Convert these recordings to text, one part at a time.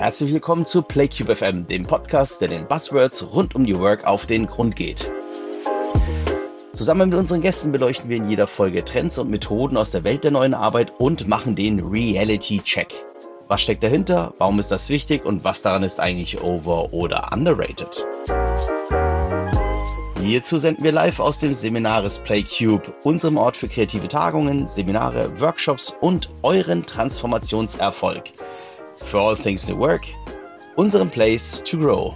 Herzlich willkommen zu PlayCube FM, dem Podcast, der den Buzzwords rund um die Work auf den Grund geht. Zusammen mit unseren Gästen beleuchten wir in jeder Folge Trends und Methoden aus der Welt der neuen Arbeit und machen den Reality Check. Was steckt dahinter? Warum ist das wichtig? Und was daran ist eigentlich over- oder underrated? Hierzu senden wir live aus dem Seminares PlayCube, unserem Ort für kreative Tagungen, Seminare, Workshops und euren Transformationserfolg for all things new work, unserem Place to Grow.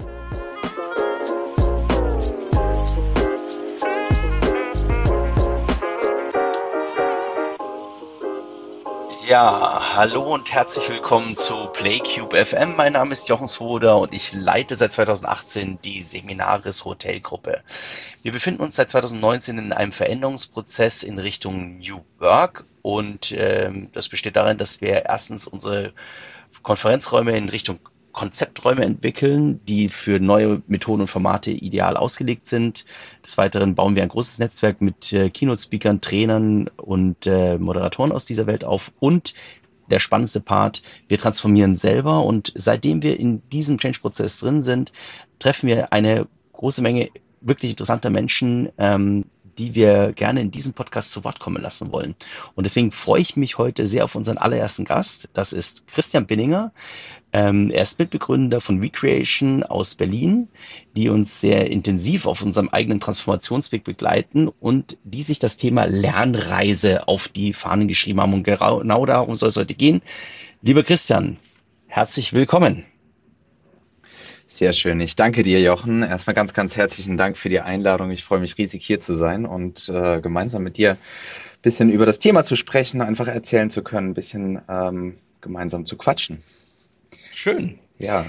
Ja, hallo und herzlich willkommen zu PlayCube FM. Mein Name ist Jochen Swoder und ich leite seit 2018 die Seminaris Hotelgruppe. Wir befinden uns seit 2019 in einem Veränderungsprozess in Richtung New Work und ähm, das besteht darin, dass wir erstens unsere Konferenzräume in Richtung Konzepträume entwickeln, die für neue Methoden und Formate ideal ausgelegt sind. Des Weiteren bauen wir ein großes Netzwerk mit äh, Keynote-Speakern, Trainern und äh, Moderatoren aus dieser Welt auf. Und der spannendste Part, wir transformieren selber. Und seitdem wir in diesem Change-Prozess drin sind, treffen wir eine große Menge wirklich interessanter Menschen, ähm, die wir gerne in diesem Podcast zu Wort kommen lassen wollen. Und deswegen freue ich mich heute sehr auf unseren allerersten Gast. Das ist Christian Binninger. Ähm, er ist Mitbegründer von Recreation aus Berlin, die uns sehr intensiv auf unserem eigenen Transformationsweg begleiten und die sich das Thema Lernreise auf die Fahnen geschrieben haben. Und genau darum soll es heute gehen. Lieber Christian, herzlich willkommen. Sehr schön. Ich danke dir, Jochen. Erstmal ganz, ganz herzlichen Dank für die Einladung. Ich freue mich riesig, hier zu sein und äh, gemeinsam mit dir ein bisschen über das Thema zu sprechen, einfach erzählen zu können, ein bisschen ähm, gemeinsam zu quatschen. Schön. Ja.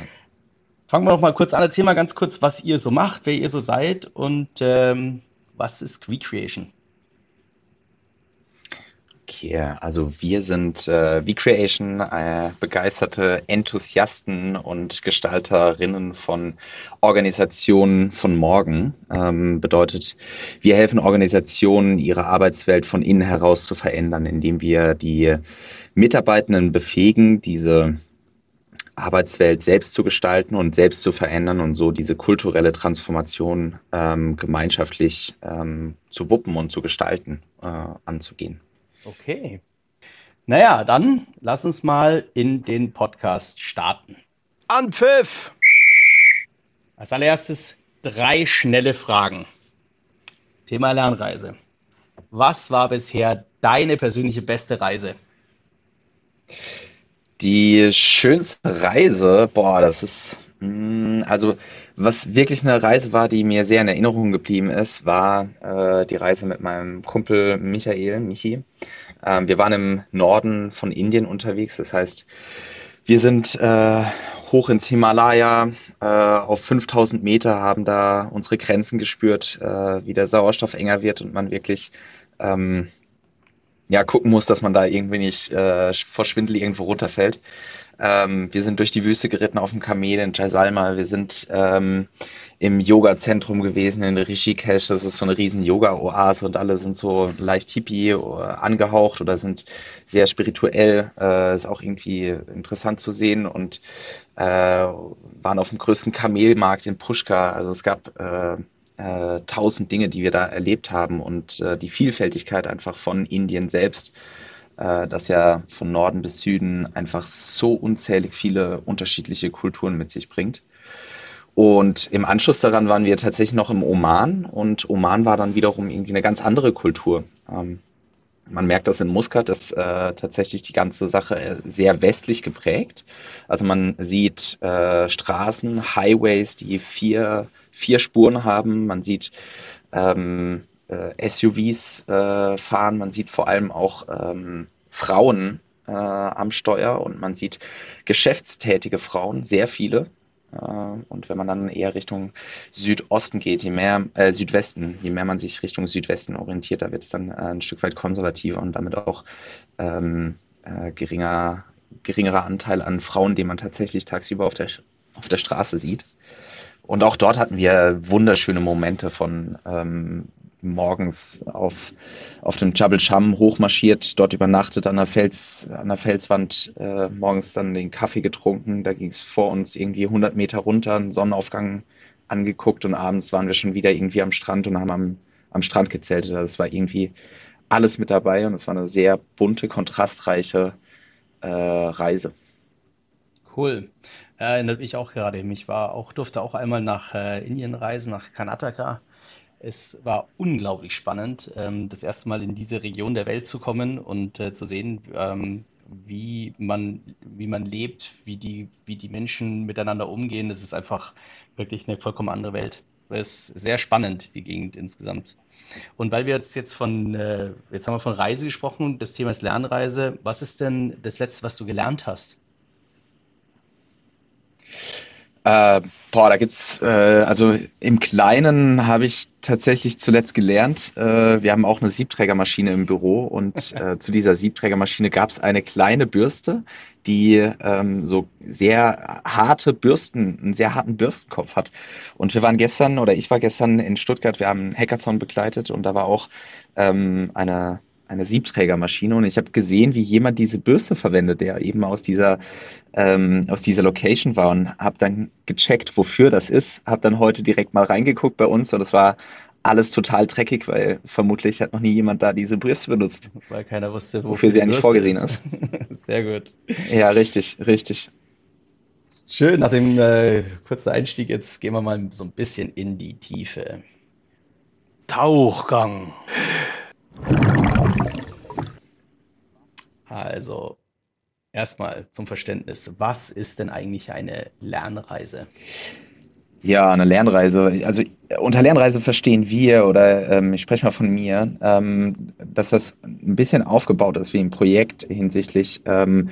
Fangen wir doch mal kurz an. Erzähl mal ganz kurz, was ihr so macht, wer ihr so seid und ähm, was ist Recreation? Okay, also wir sind äh, V-Creation, äh, begeisterte Enthusiasten und Gestalterinnen von Organisationen von morgen. Ähm, bedeutet, wir helfen Organisationen, ihre Arbeitswelt von innen heraus zu verändern, indem wir die Mitarbeitenden befähigen, diese Arbeitswelt selbst zu gestalten und selbst zu verändern und so diese kulturelle Transformation ähm, gemeinschaftlich ähm, zu wuppen und zu gestalten, äh, anzugehen. Okay. Naja, dann lass uns mal in den Podcast starten. Anpfiff! Als allererstes drei schnelle Fragen. Thema Lernreise. Was war bisher deine persönliche beste Reise? Die schönste Reise, boah, das ist, also was wirklich eine Reise war, die mir sehr in Erinnerung geblieben ist, war äh, die Reise mit meinem Kumpel Michael, Michi. Ähm, wir waren im Norden von Indien unterwegs, das heißt, wir sind äh, hoch ins Himalaya, äh, auf 5000 Meter, haben da unsere Grenzen gespürt, äh, wie der Sauerstoff enger wird und man wirklich ähm, ja, gucken muss, dass man da irgendwie nicht äh, vor Schwindel irgendwo runterfällt. Ähm, wir sind durch die Wüste geritten auf dem Kamel in Jaisalmer. Wir sind ähm, im Yoga-Zentrum gewesen in Rishikesh. Das ist so eine riesen Yoga-Oase und alle sind so leicht hippie äh, angehaucht oder sind sehr spirituell. Äh, ist auch irgendwie interessant zu sehen und äh, waren auf dem größten Kamelmarkt in Pushkar. Also es gab äh, äh, tausend Dinge, die wir da erlebt haben und äh, die Vielfältigkeit einfach von Indien selbst, äh, das ja von Norden bis Süden einfach so unzählig viele unterschiedliche Kulturen mit sich bringt. Und im Anschluss daran waren wir tatsächlich noch im Oman und Oman war dann wiederum irgendwie eine ganz andere Kultur. Ähm, man merkt das in Muscat, dass äh, tatsächlich die ganze Sache äh, sehr westlich geprägt. Also man sieht äh, Straßen, Highways, die vier vier Spuren haben. Man sieht ähm, äh, SUVs äh, fahren, man sieht vor allem auch ähm, Frauen äh, am Steuer und man sieht geschäftstätige Frauen, sehr viele. Äh, und wenn man dann eher Richtung Südosten geht, je mehr äh, Südwesten, je mehr man sich Richtung Südwesten orientiert, da wird es dann äh, ein Stück weit konservativer und damit auch ähm, äh, geringer, geringerer Anteil an Frauen, den man tatsächlich tagsüber auf der, auf der Straße sieht. Und auch dort hatten wir wunderschöne Momente von ähm, morgens auf, auf dem Jabal Sham hochmarschiert, dort übernachtet an der, Fels, an der Felswand, äh, morgens dann den Kaffee getrunken. Da ging es vor uns irgendwie 100 Meter runter, einen Sonnenaufgang angeguckt und abends waren wir schon wieder irgendwie am Strand und haben am, am Strand gezeltet. Das also war irgendwie alles mit dabei und es war eine sehr bunte, kontrastreiche äh, Reise. Cool. Erinnert mich auch gerade. Ich war auch, durfte auch einmal nach äh, Indien reisen, nach Karnataka. Es war unglaublich spannend, ähm, das erste Mal in diese Region der Welt zu kommen und äh, zu sehen, ähm, wie man, wie man lebt, wie die, wie die Menschen miteinander umgehen. Das ist einfach wirklich eine vollkommen andere Welt. Es ist sehr spannend, die Gegend insgesamt. Und weil wir jetzt, jetzt von, äh, jetzt haben wir von Reise gesprochen, das Thema ist Lernreise. Was ist denn das Letzte, was du gelernt hast? Äh, boah, da gibt's, äh, also im Kleinen habe ich tatsächlich zuletzt gelernt. Äh, wir haben auch eine Siebträgermaschine im Büro und äh, zu dieser Siebträgermaschine gab es eine kleine Bürste, die ähm, so sehr harte Bürsten, einen sehr harten Bürstenkopf hat. Und wir waren gestern, oder ich war gestern in Stuttgart, wir haben einen Hackathon begleitet und da war auch ähm, eine eine Siebträgermaschine und ich habe gesehen, wie jemand diese Bürste verwendet, der eben aus dieser ähm, aus dieser Location war und habe dann gecheckt, wofür das ist. Habe dann heute direkt mal reingeguckt bei uns und es war alles total dreckig, weil vermutlich hat noch nie jemand da diese Bürste benutzt. Weil keiner wusste, wofür, wofür sie eigentlich vorgesehen ist. ist. Sehr gut. Ja, richtig, richtig. Schön, nach dem äh, kurzen Einstieg, jetzt gehen wir mal so ein bisschen in die Tiefe. Tauchgang. Also erstmal zum Verständnis, was ist denn eigentlich eine Lernreise? Ja, eine Lernreise. Also unter Lernreise verstehen wir, oder ähm, ich spreche mal von mir, ähm, dass das ein bisschen aufgebaut ist wie ein Projekt hinsichtlich, ähm,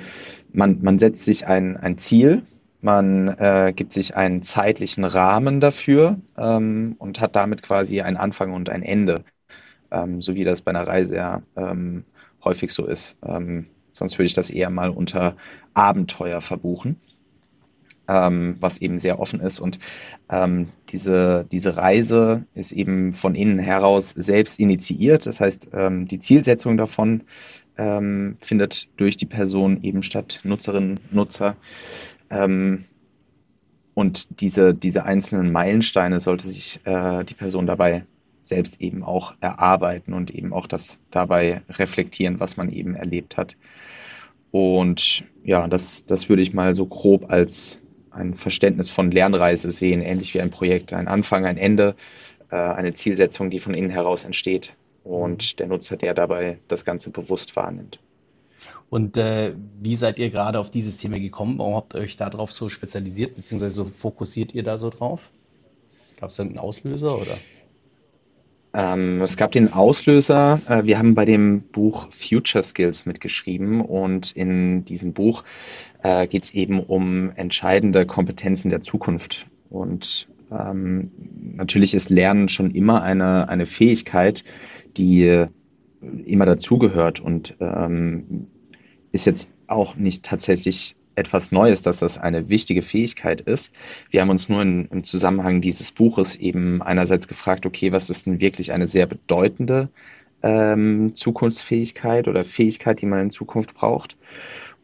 man, man setzt sich ein, ein Ziel, man äh, gibt sich einen zeitlichen Rahmen dafür ähm, und hat damit quasi einen Anfang und ein Ende, ähm, so wie das bei einer Reise ja ähm, häufig so ist. Ähm, sonst würde ich das eher mal unter Abenteuer verbuchen, ähm, was eben sehr offen ist. Und ähm, diese, diese Reise ist eben von innen heraus selbst initiiert. Das heißt, ähm, die Zielsetzung davon findet durch die Person eben statt, Nutzerinnen, Nutzer. Und diese, diese einzelnen Meilensteine sollte sich äh, die Person dabei selbst eben auch erarbeiten und eben auch das dabei reflektieren, was man eben erlebt hat. Und ja, das, das würde ich mal so grob als ein Verständnis von Lernreise sehen, ähnlich wie ein Projekt, ein Anfang, ein Ende, äh, eine Zielsetzung, die von innen heraus entsteht und der Nutzer, der dabei das Ganze bewusst wahrnimmt. Und äh, wie seid ihr gerade auf dieses Thema gekommen? Warum habt ihr euch darauf so spezialisiert, beziehungsweise so fokussiert ihr da so drauf? Gab es irgendeinen Auslöser oder? Ähm, es gab den Auslöser, äh, wir haben bei dem Buch Future Skills mitgeschrieben und in diesem Buch äh, geht es eben um entscheidende Kompetenzen der Zukunft. Und ähm, natürlich ist Lernen schon immer eine, eine Fähigkeit, die immer dazugehört und ähm, ist jetzt auch nicht tatsächlich etwas Neues, dass das eine wichtige Fähigkeit ist. Wir haben uns nur in, im Zusammenhang dieses Buches eben einerseits gefragt, okay, was ist denn wirklich eine sehr bedeutende ähm, Zukunftsfähigkeit oder Fähigkeit, die man in Zukunft braucht?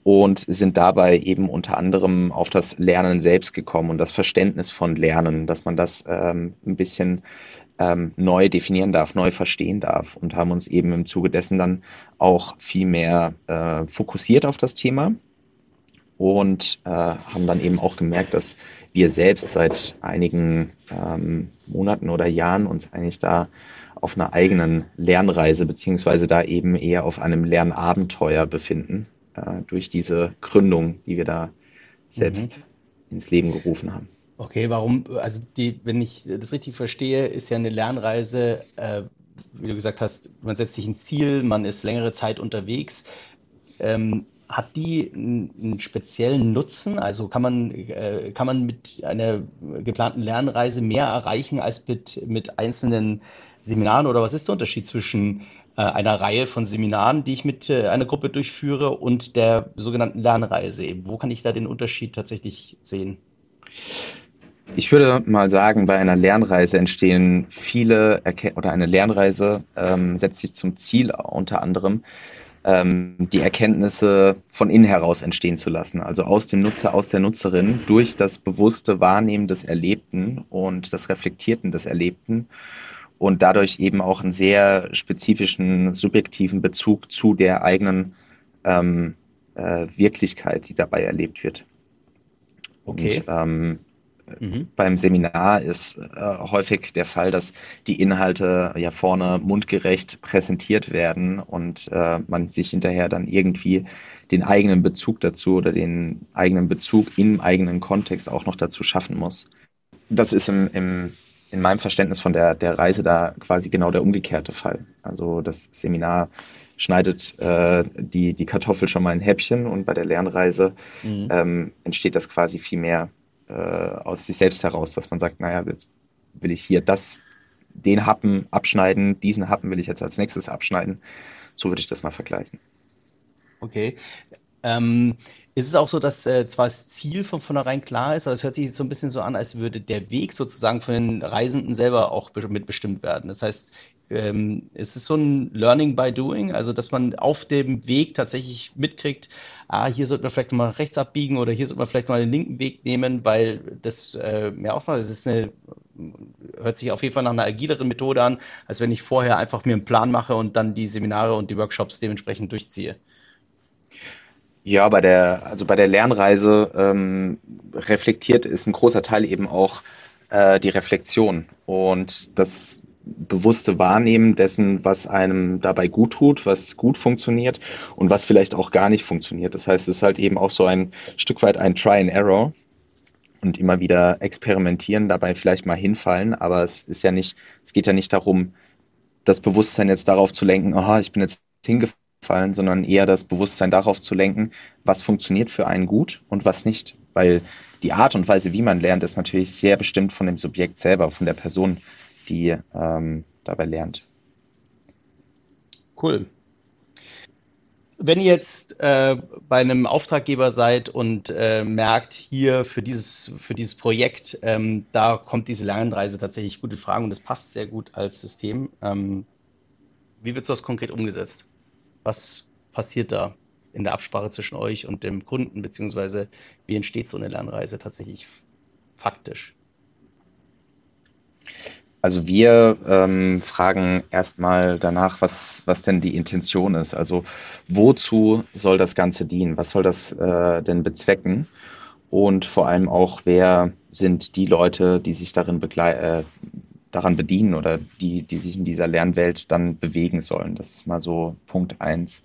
Und sind dabei eben unter anderem auf das Lernen selbst gekommen und das Verständnis von Lernen, dass man das ähm, ein bisschen ähm, neu definieren darf, neu verstehen darf und haben uns eben im Zuge dessen dann auch viel mehr äh, fokussiert auf das Thema und äh, haben dann eben auch gemerkt, dass wir selbst seit einigen ähm, Monaten oder Jahren uns eigentlich da auf einer eigenen Lernreise beziehungsweise da eben eher auf einem Lernabenteuer befinden äh, durch diese Gründung, die wir da selbst mhm. ins Leben gerufen haben. Okay, warum? Also die, wenn ich das richtig verstehe, ist ja eine Lernreise, äh, wie du gesagt hast, man setzt sich ein Ziel, man ist längere Zeit unterwegs. Ähm, hat die einen speziellen Nutzen? Also kann man, äh, kann man mit einer geplanten Lernreise mehr erreichen als mit, mit einzelnen Seminaren? Oder was ist der Unterschied zwischen äh, einer Reihe von Seminaren, die ich mit äh, einer Gruppe durchführe, und der sogenannten Lernreise? Wo kann ich da den Unterschied tatsächlich sehen? Ich würde mal sagen, bei einer Lernreise entstehen viele Erken oder eine Lernreise ähm, setzt sich zum Ziel unter anderem, ähm, die Erkenntnisse von innen heraus entstehen zu lassen. Also aus dem Nutzer, aus der Nutzerin durch das bewusste Wahrnehmen des Erlebten und das Reflektierten des Erlebten und dadurch eben auch einen sehr spezifischen, subjektiven Bezug zu der eigenen ähm, äh, Wirklichkeit, die dabei erlebt wird. Okay. Und, ähm, Mhm. Beim Seminar ist äh, häufig der Fall, dass die Inhalte ja vorne mundgerecht präsentiert werden und äh, man sich hinterher dann irgendwie den eigenen Bezug dazu oder den eigenen Bezug im eigenen Kontext auch noch dazu schaffen muss. Das ist im, im, in meinem Verständnis von der, der Reise da quasi genau der umgekehrte Fall. Also das Seminar schneidet äh, die, die Kartoffel schon mal in Häppchen und bei der Lernreise mhm. ähm, entsteht das quasi viel mehr äh, aus sich selbst heraus, dass man sagt, naja, jetzt will ich hier das, den Happen abschneiden, diesen Happen will ich jetzt als nächstes abschneiden. So würde ich das mal vergleichen. Okay. Ähm, ist es auch so, dass äh, zwar das Ziel von vornherein klar ist, aber es hört sich jetzt so ein bisschen so an, als würde der Weg sozusagen von den Reisenden selber auch mitbestimmt werden. Das heißt, ähm, ist es so ein Learning by Doing, also dass man auf dem Weg tatsächlich mitkriegt, ah, hier sollte man vielleicht mal rechts abbiegen oder hier sollte man vielleicht mal den linken Weg nehmen, weil das äh, mehr aufmacht. Das ist eine, hört sich auf jeden Fall nach einer agileren Methode an, als wenn ich vorher einfach mir einen Plan mache und dann die Seminare und die Workshops dementsprechend durchziehe. Ja, bei der, also bei der Lernreise ähm, reflektiert ist ein großer Teil eben auch äh, die Reflexion. Und das bewusste Wahrnehmen dessen, was einem dabei gut tut, was gut funktioniert und was vielleicht auch gar nicht funktioniert. Das heißt, es ist halt eben auch so ein Stück weit ein Try and Error und immer wieder experimentieren, dabei vielleicht mal hinfallen, aber es ist ja nicht, es geht ja nicht darum, das Bewusstsein jetzt darauf zu lenken, aha, ich bin jetzt hingefallen, sondern eher das Bewusstsein darauf zu lenken, was funktioniert für einen gut und was nicht, weil die Art und Weise, wie man lernt, ist natürlich sehr bestimmt von dem Subjekt selber, von der Person, die ähm, dabei lernt. Cool. Wenn ihr jetzt äh, bei einem Auftraggeber seid und äh, merkt, hier für dieses, für dieses Projekt, ähm, da kommt diese Lernreise tatsächlich gut in Frage und das passt sehr gut als System. Ähm, wie wird das konkret umgesetzt? Was passiert da in der Absprache zwischen euch und dem Kunden, beziehungsweise wie entsteht so eine Lernreise tatsächlich faktisch? Also wir ähm, fragen erstmal danach, was, was denn die Intention ist. Also wozu soll das Ganze dienen? Was soll das äh, denn bezwecken? Und vor allem auch, wer sind die Leute, die sich darin äh, daran bedienen oder die, die sich in dieser Lernwelt dann bewegen sollen. Das ist mal so Punkt eins.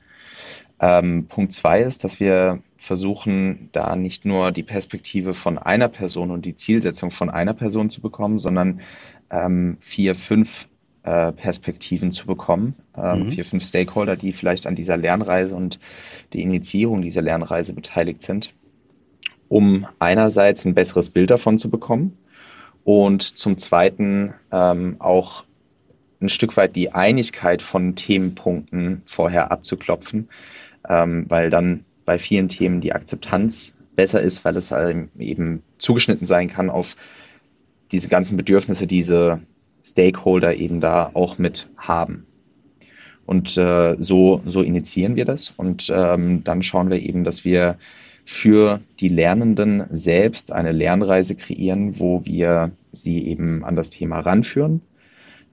Ähm, Punkt zwei ist, dass wir versuchen, da nicht nur die Perspektive von einer Person und die Zielsetzung von einer Person zu bekommen, sondern ähm, vier, fünf äh, Perspektiven zu bekommen, ähm, mhm. vier, fünf Stakeholder, die vielleicht an dieser Lernreise und die Initiierung dieser Lernreise beteiligt sind, um einerseits ein besseres Bild davon zu bekommen und zum Zweiten ähm, auch ein Stück weit die Einigkeit von Themenpunkten vorher abzuklopfen, ähm, weil dann bei vielen Themen die Akzeptanz besser ist, weil es eben zugeschnitten sein kann auf diese ganzen Bedürfnisse, diese Stakeholder eben da auch mit haben. Und äh, so, so initiieren wir das und ähm, dann schauen wir eben, dass wir für die Lernenden selbst eine Lernreise kreieren, wo wir sie eben an das Thema ranführen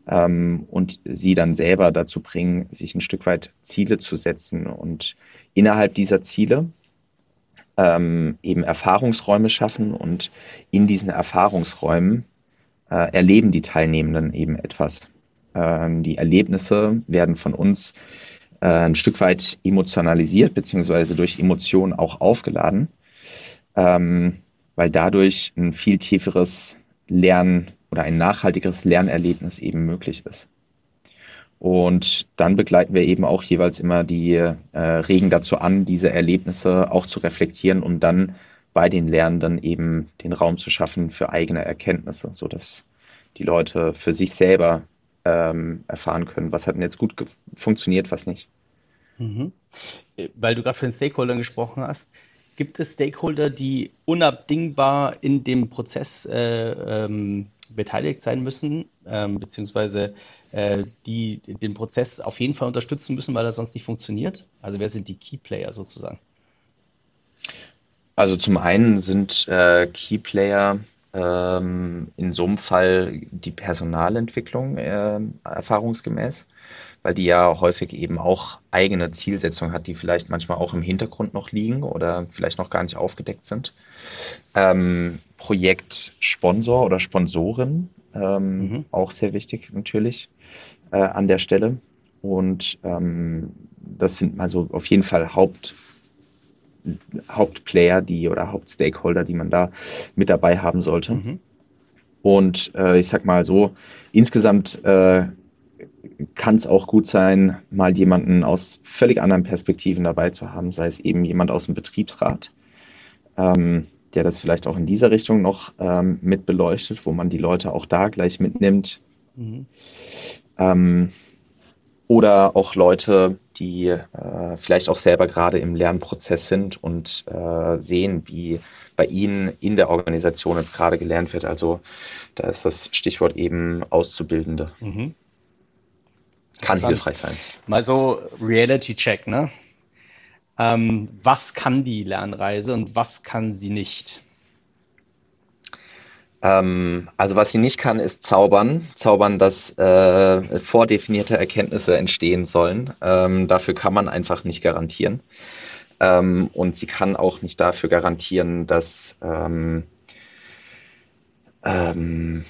ähm, und sie dann selber dazu bringen, sich ein Stück weit Ziele zu setzen und innerhalb dieser Ziele ähm, eben Erfahrungsräume schaffen und in diesen Erfahrungsräumen äh, erleben die Teilnehmenden eben etwas. Ähm, die Erlebnisse werden von uns äh, ein Stück weit emotionalisiert, beziehungsweise durch Emotionen auch aufgeladen, ähm, weil dadurch ein viel tieferes Lernen oder ein nachhaltigeres Lernerlebnis eben möglich ist. Und dann begleiten wir eben auch jeweils immer die äh, Regen dazu an, diese Erlebnisse auch zu reflektieren, um dann bei den Lernenden eben den Raum zu schaffen für eigene Erkenntnisse, so dass die Leute für sich selber ähm, erfahren können, was hat denn jetzt gut funktioniert, was nicht. Mhm. Weil du gerade von den Stakeholdern gesprochen hast, gibt es Stakeholder, die unabdingbar in dem Prozess äh, ähm, beteiligt sein müssen, ähm, beziehungsweise äh, die den Prozess auf jeden Fall unterstützen müssen, weil er sonst nicht funktioniert? Also wer sind die Key Player sozusagen? Also zum einen sind äh, Key Player ähm, in so einem Fall die Personalentwicklung äh, erfahrungsgemäß, weil die ja häufig eben auch eigene Zielsetzungen hat, die vielleicht manchmal auch im Hintergrund noch liegen oder vielleicht noch gar nicht aufgedeckt sind. Ähm, Projektsponsor oder Sponsorin, ähm, mhm. auch sehr wichtig natürlich äh, an der Stelle. Und ähm, das sind also auf jeden Fall Haupt, Hauptplayer, die oder Hauptstakeholder, die man da mit dabei haben sollte. Mhm. Und äh, ich sag mal so, insgesamt äh, kann es auch gut sein, mal jemanden aus völlig anderen Perspektiven dabei zu haben, sei es eben jemand aus dem Betriebsrat, ähm, der das vielleicht auch in dieser Richtung noch ähm, mit beleuchtet, wo man die Leute auch da gleich mitnimmt. Mhm. Ähm, oder auch Leute, die äh, vielleicht auch selber gerade im Lernprozess sind und äh, sehen, wie bei ihnen in der Organisation jetzt gerade gelernt wird. Also da ist das Stichwort eben Auszubildende. Mhm. Kann hilfreich sein. Mal so Reality-Check, ne? Ähm, was kann die Lernreise und was kann sie nicht? Ähm, also was sie nicht kann, ist zaubern. Zaubern, dass äh, vordefinierte Erkenntnisse entstehen sollen. Ähm, dafür kann man einfach nicht garantieren. Ähm, und sie kann auch nicht dafür garantieren, dass ähm, ähm,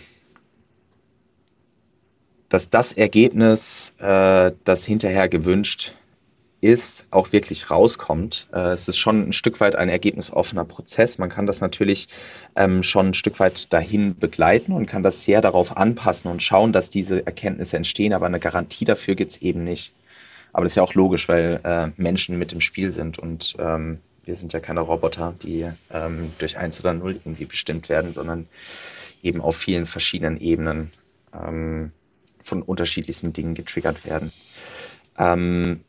dass das Ergebnis, äh, das hinterher gewünscht ist, auch wirklich rauskommt. Äh, es ist schon ein Stück weit ein ergebnisoffener Prozess. Man kann das natürlich ähm, schon ein Stück weit dahin begleiten und kann das sehr darauf anpassen und schauen, dass diese Erkenntnisse entstehen, aber eine Garantie dafür gibt es eben nicht. Aber das ist ja auch logisch, weil äh, Menschen mit im Spiel sind und ähm, wir sind ja keine Roboter, die ähm, durch eins oder null irgendwie bestimmt werden, sondern eben auf vielen verschiedenen Ebenen ähm, von unterschiedlichsten Dingen getriggert werden. Ähm,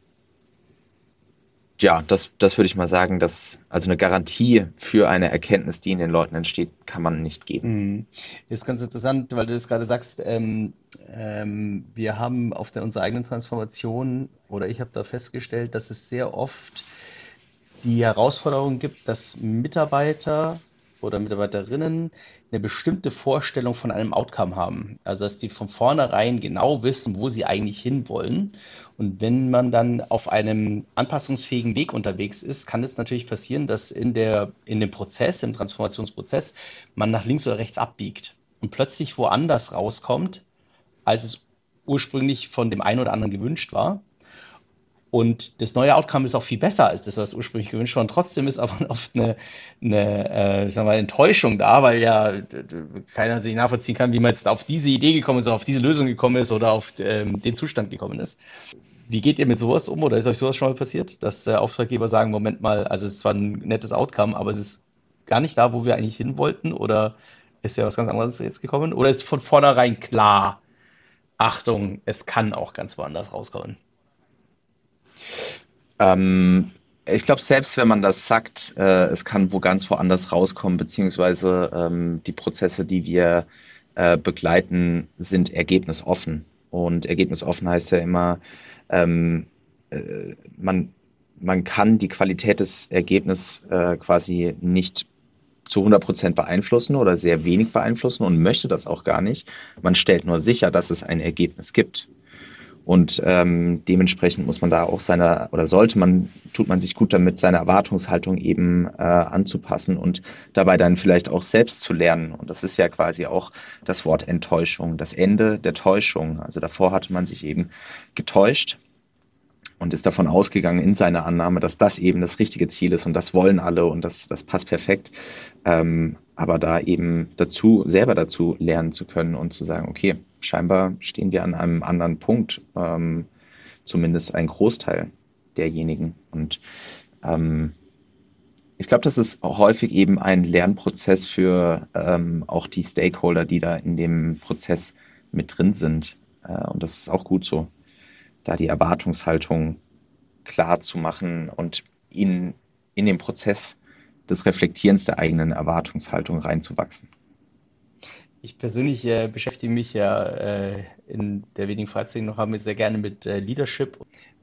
ja, das, das würde ich mal sagen, dass also eine Garantie für eine Erkenntnis, die in den Leuten entsteht, kann man nicht geben. Mhm. Das ist ganz interessant, weil du das gerade sagst. Ähm, ähm, wir haben auf der, unserer eigenen Transformation oder ich habe da festgestellt, dass es sehr oft die Herausforderung gibt, dass Mitarbeiter oder Mitarbeiterinnen eine bestimmte Vorstellung von einem Outcome haben. Also dass die von vornherein genau wissen, wo sie eigentlich hinwollen. Und wenn man dann auf einem anpassungsfähigen Weg unterwegs ist, kann es natürlich passieren, dass in, der, in dem Prozess, im Transformationsprozess, man nach links oder rechts abbiegt und plötzlich woanders rauskommt, als es ursprünglich von dem einen oder anderen gewünscht war. Und das neue Outcome ist auch viel besser als das, was ursprünglich gewünscht war. Und trotzdem ist aber oft eine, eine äh, sagen wir, Enttäuschung da, weil ja keiner sich nachvollziehen kann, wie man jetzt auf diese Idee gekommen ist, auf diese Lösung gekommen ist oder auf ähm, den Zustand gekommen ist. Wie geht ihr mit sowas um oder ist euch sowas schon mal passiert, dass äh, Auftraggeber sagen, Moment mal, also es ist zwar ein nettes Outcome, aber es ist gar nicht da, wo wir eigentlich hin wollten oder ist ja was ganz anderes jetzt gekommen? Oder ist von vornherein klar, Achtung, es kann auch ganz woanders rauskommen? Ähm, ich glaube, selbst wenn man das sagt, äh, es kann wo ganz woanders rauskommen, beziehungsweise ähm, die Prozesse, die wir äh, begleiten, sind ergebnisoffen. Und ergebnisoffen heißt ja immer, ähm, äh, man, man kann die Qualität des Ergebnisses äh, quasi nicht zu 100 Prozent beeinflussen oder sehr wenig beeinflussen und möchte das auch gar nicht. Man stellt nur sicher, dass es ein Ergebnis gibt. Und ähm, dementsprechend muss man da auch seine, oder sollte man, tut man sich gut damit, seine Erwartungshaltung eben äh, anzupassen und dabei dann vielleicht auch selbst zu lernen. Und das ist ja quasi auch das Wort Enttäuschung, das Ende der Täuschung. Also davor hatte man sich eben getäuscht und ist davon ausgegangen in seiner Annahme, dass das eben das richtige Ziel ist und das wollen alle und das, das passt perfekt. Ähm, aber da eben dazu, selber dazu lernen zu können und zu sagen, okay, scheinbar stehen wir an einem anderen Punkt, ähm, zumindest ein Großteil derjenigen. Und ähm, ich glaube, das ist häufig eben ein Lernprozess für ähm, auch die Stakeholder, die da in dem Prozess mit drin sind. Äh, und das ist auch gut so da die Erwartungshaltung klar zu machen und ihnen in dem Prozess des Reflektierens der eigenen Erwartungshaltung reinzuwachsen. Ich persönlich äh, beschäftige mich ja äh, in der wenigen Freizeit, noch habe, sehr gerne mit äh, Leadership.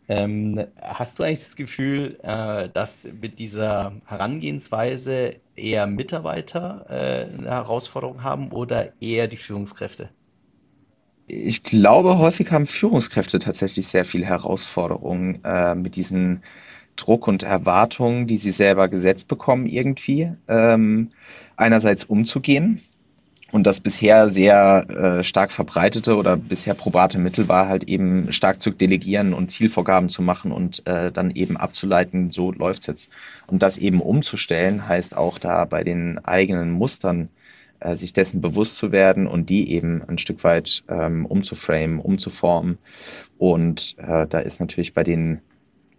Ähm, hast du eigentlich das Gefühl, äh, dass mit dieser Herangehensweise eher Mitarbeiter äh, eine Herausforderung haben oder eher die Führungskräfte? Ich glaube, häufig haben Führungskräfte tatsächlich sehr viel Herausforderungen äh, mit diesen Druck und Erwartungen, die sie selber gesetzt bekommen, irgendwie ähm, einerseits umzugehen. Und das bisher sehr äh, stark verbreitete oder bisher probate Mittel war halt eben stark zu delegieren und Zielvorgaben zu machen und äh, dann eben abzuleiten, so läuft's jetzt. Und das eben umzustellen, heißt auch da bei den eigenen Mustern äh, sich dessen bewusst zu werden und die eben ein Stück weit ähm, umzuframen, umzuformen. Und äh, da ist natürlich bei den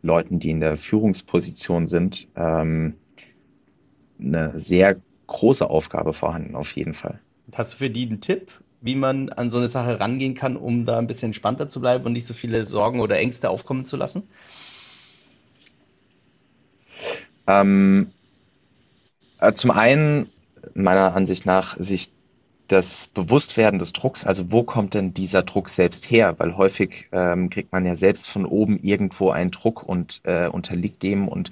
Leuten, die in der Führungsposition sind, ähm, eine sehr große Aufgabe vorhanden, auf jeden Fall. Hast du für die einen Tipp, wie man an so eine Sache rangehen kann, um da ein bisschen entspannter zu bleiben und nicht so viele Sorgen oder Ängste aufkommen zu lassen? Ähm, äh, zum einen, meiner Ansicht nach, sich das Bewusstwerden des Drucks, also wo kommt denn dieser Druck selbst her? Weil häufig ähm, kriegt man ja selbst von oben irgendwo einen Druck und äh, unterliegt dem und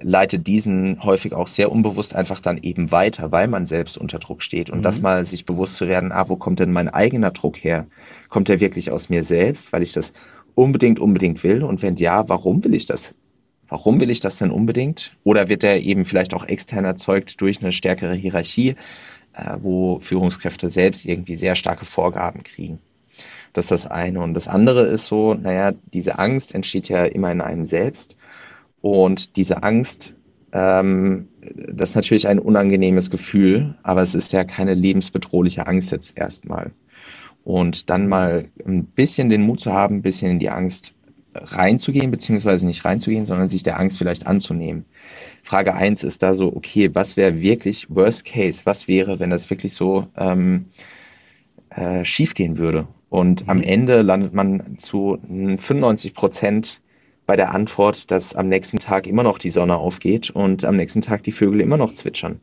leitet diesen häufig auch sehr unbewusst einfach dann eben weiter, weil man selbst unter Druck steht. Und mhm. das mal sich bewusst zu werden, ah, wo kommt denn mein eigener Druck her? Kommt der wirklich aus mir selbst, weil ich das unbedingt, unbedingt will? Und wenn ja, warum will ich das? Warum will ich das denn unbedingt? Oder wird der eben vielleicht auch extern erzeugt durch eine stärkere Hierarchie? Äh, wo Führungskräfte selbst irgendwie sehr starke Vorgaben kriegen. Das ist das eine. Und das andere ist so, naja, diese Angst entsteht ja immer in einem selbst. Und diese Angst, ähm, das ist natürlich ein unangenehmes Gefühl, aber es ist ja keine lebensbedrohliche Angst jetzt erstmal. Und dann mal ein bisschen den Mut zu haben, ein bisschen in die Angst reinzugehen, beziehungsweise nicht reinzugehen, sondern sich der Angst vielleicht anzunehmen. Frage eins ist da so, okay, was wäre wirklich Worst Case? Was wäre, wenn das wirklich so ähm, äh, schief gehen würde? Und mhm. am Ende landet man zu 95 Prozent bei der Antwort, dass am nächsten Tag immer noch die Sonne aufgeht und am nächsten Tag die Vögel immer noch zwitschern.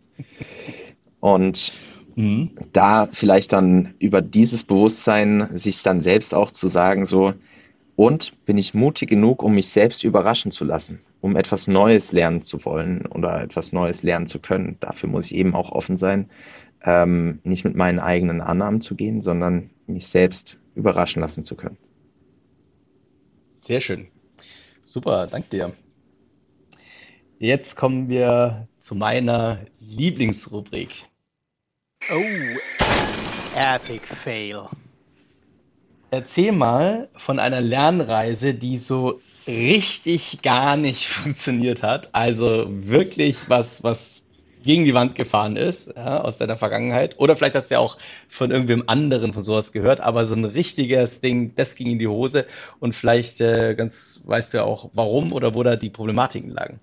Und mhm. da vielleicht dann über dieses Bewusstsein sich dann selbst auch zu sagen, so, und bin ich mutig genug, um mich selbst überraschen zu lassen, um etwas Neues lernen zu wollen oder etwas Neues lernen zu können. Dafür muss ich eben auch offen sein, ähm, nicht mit meinen eigenen Annahmen zu gehen, sondern mich selbst überraschen lassen zu können. Sehr schön. Super, danke dir. Jetzt kommen wir zu meiner Lieblingsrubrik. Oh, epic fail. Erzähl mal von einer Lernreise, die so richtig gar nicht funktioniert hat. Also wirklich was, was gegen die Wand gefahren ist, ja, aus deiner Vergangenheit. Oder vielleicht hast du ja auch von irgendwem anderen von sowas gehört, aber so ein richtiges Ding, das ging in die Hose und vielleicht äh, ganz weißt du ja auch warum oder wo da die Problematiken lagen.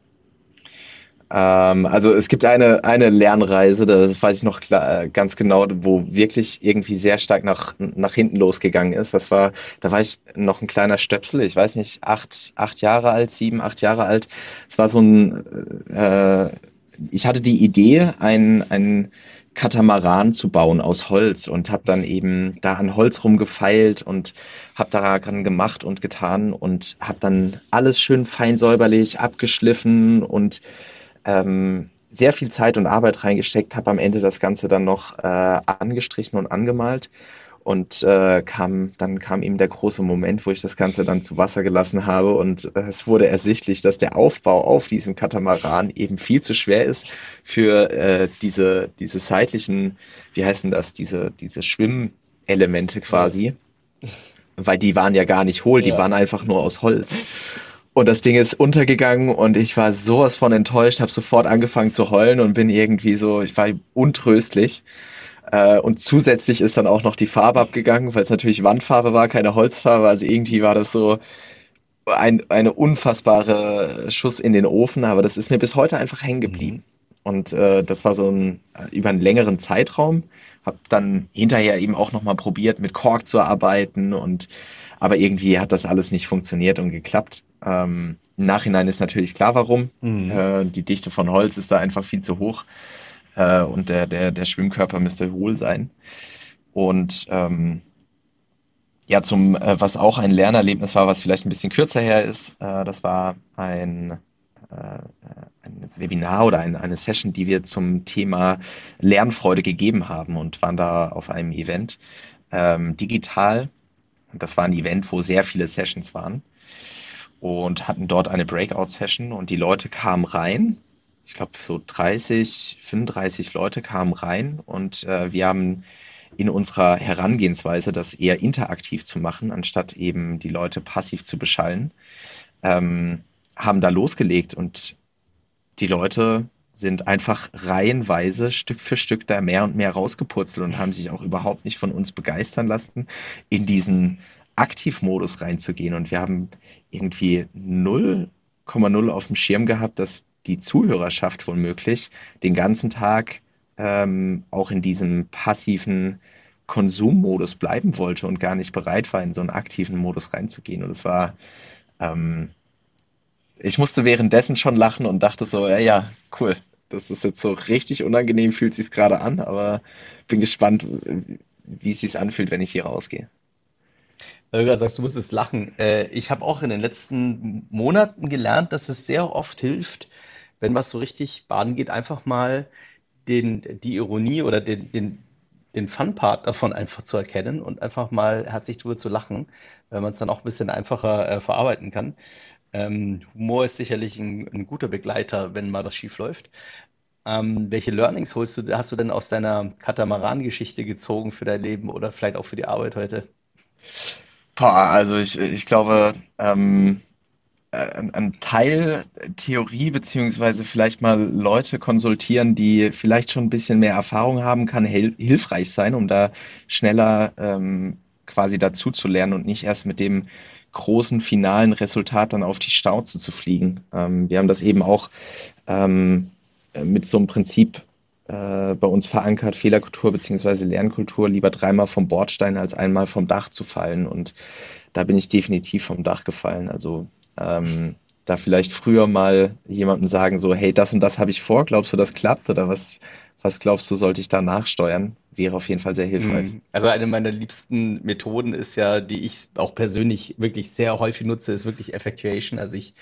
Ähm, also es gibt eine, eine Lernreise, das weiß ich noch klar, äh, ganz genau, wo wirklich irgendwie sehr stark nach, nach hinten losgegangen ist. Das war, da war ich noch ein kleiner Stöpsel, ich weiß nicht, acht, acht Jahre alt, sieben, acht Jahre alt. Es war so ein, äh, ich hatte die Idee, ein, ein Katamaran zu bauen aus Holz und habe dann eben da an Holz rumgefeilt und habe daran gemacht und getan und habe dann alles schön fein säuberlich abgeschliffen und ähm, sehr viel Zeit und Arbeit reingesteckt, habe am Ende das Ganze dann noch äh, angestrichen und angemalt. Und äh, kam, dann kam eben der große Moment, wo ich das Ganze dann zu Wasser gelassen habe und äh, es wurde ersichtlich, dass der Aufbau auf diesem Katamaran eben viel zu schwer ist für äh, diese, diese seitlichen, wie heißen das, diese, diese Schwimmelemente quasi. Weil die waren ja gar nicht hohl, die ja. waren einfach nur aus Holz. Und das Ding ist untergegangen und ich war sowas von enttäuscht, habe sofort angefangen zu heulen und bin irgendwie so, ich war untröstlich. Äh, und zusätzlich ist dann auch noch die Farbe abgegangen, weil es natürlich Wandfarbe war, keine Holzfarbe. Also irgendwie war das so ein, eine unfassbare Schuss in den Ofen, aber das ist mir bis heute einfach hängen geblieben. Und äh, das war so ein über einen längeren Zeitraum. Hab dann hinterher eben auch nochmal probiert, mit Kork zu arbeiten und aber irgendwie hat das alles nicht funktioniert und geklappt. Ähm, Im Nachhinein ist natürlich klar, warum. Mhm. Äh, die Dichte von Holz ist da einfach viel zu hoch äh, und der, der, der Schwimmkörper müsste hohl sein. Und ähm, ja, zum, äh, was auch ein Lernerlebnis war, was vielleicht ein bisschen kürzer her ist, äh, das war ein, äh, ein Webinar oder ein, eine Session, die wir zum Thema Lernfreude gegeben haben und waren da auf einem Event ähm, digital. Das war ein Event, wo sehr viele Sessions waren und hatten dort eine Breakout-Session und die Leute kamen rein. Ich glaube, so 30, 35 Leute kamen rein und äh, wir haben in unserer Herangehensweise, das eher interaktiv zu machen, anstatt eben die Leute passiv zu beschallen, ähm, haben da losgelegt und die Leute sind einfach reihenweise Stück für Stück da mehr und mehr rausgepurzelt und haben sich auch überhaupt nicht von uns begeistern lassen, in diesen Aktivmodus reinzugehen. Und wir haben irgendwie 0,0 auf dem Schirm gehabt, dass die Zuhörerschaft womöglich den ganzen Tag ähm, auch in diesem passiven Konsummodus bleiben wollte und gar nicht bereit war, in so einen aktiven Modus reinzugehen. Und es war, ähm, ich musste währenddessen schon lachen und dachte so, ja, ja, cool. Das ist jetzt so richtig unangenehm, fühlt sich gerade an, aber bin gespannt, wie es sich anfühlt, wenn ich hier rausgehe. Weil du gerade sagst, du musstest lachen. Äh, ich habe auch in den letzten Monaten gelernt, dass es sehr oft hilft, wenn was so richtig baden geht, einfach mal den, die Ironie oder den, den, den Fun-Part davon einfach zu erkennen und einfach mal herzlich drüber zu lachen, weil man es dann auch ein bisschen einfacher äh, verarbeiten kann. Ähm, Humor ist sicherlich ein, ein, guter Begleiter, wenn mal was schief läuft. Ähm, welche Learnings holst du, hast du denn aus deiner Katamaran-Geschichte gezogen für dein Leben oder vielleicht auch für die Arbeit heute? Also ich, ich glaube, ähm, ein, ein Teil Theorie beziehungsweise vielleicht mal Leute konsultieren, die vielleicht schon ein bisschen mehr Erfahrung haben, kann hil hilfreich sein, um da schneller ähm, quasi dazu zu lernen und nicht erst mit dem großen finalen Resultat dann auf die Stauze zu fliegen. Ähm, wir haben das eben auch ähm, mit so einem Prinzip äh, bei uns verankert, Fehlerkultur beziehungsweise Lernkultur, lieber dreimal vom Bordstein als einmal vom Dach zu fallen. Und da bin ich definitiv vom Dach gefallen. Also ähm, da vielleicht früher mal jemandem sagen, so, hey, das und das habe ich vor, glaubst du, das klappt? Oder was, was glaubst du, sollte ich da nachsteuern? Wäre auf jeden Fall sehr hilfreich. Mhm. Also eine meiner liebsten Methoden ist ja, die ich auch persönlich wirklich sehr häufig nutze, ist wirklich Effectuation. Also ich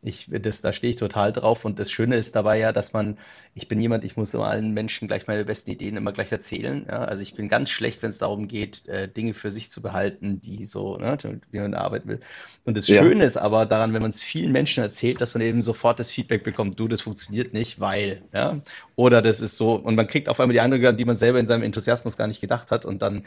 ich, das, da stehe ich total drauf. Und das Schöne ist dabei ja, dass man, ich bin jemand, ich muss immer allen Menschen gleich meine besten Ideen immer gleich erzählen. Ja? Also ich bin ganz schlecht, wenn es darum geht, äh, Dinge für sich zu behalten, die so, ne, wie man arbeiten will. Und das ja. Schöne ist aber daran, wenn man es vielen Menschen erzählt, dass man eben sofort das Feedback bekommt, du, das funktioniert nicht, weil, ja. Oder das ist so, und man kriegt auf einmal die Eindrücke, die man selber in seinem Enthusiasmus gar nicht gedacht hat. Und dann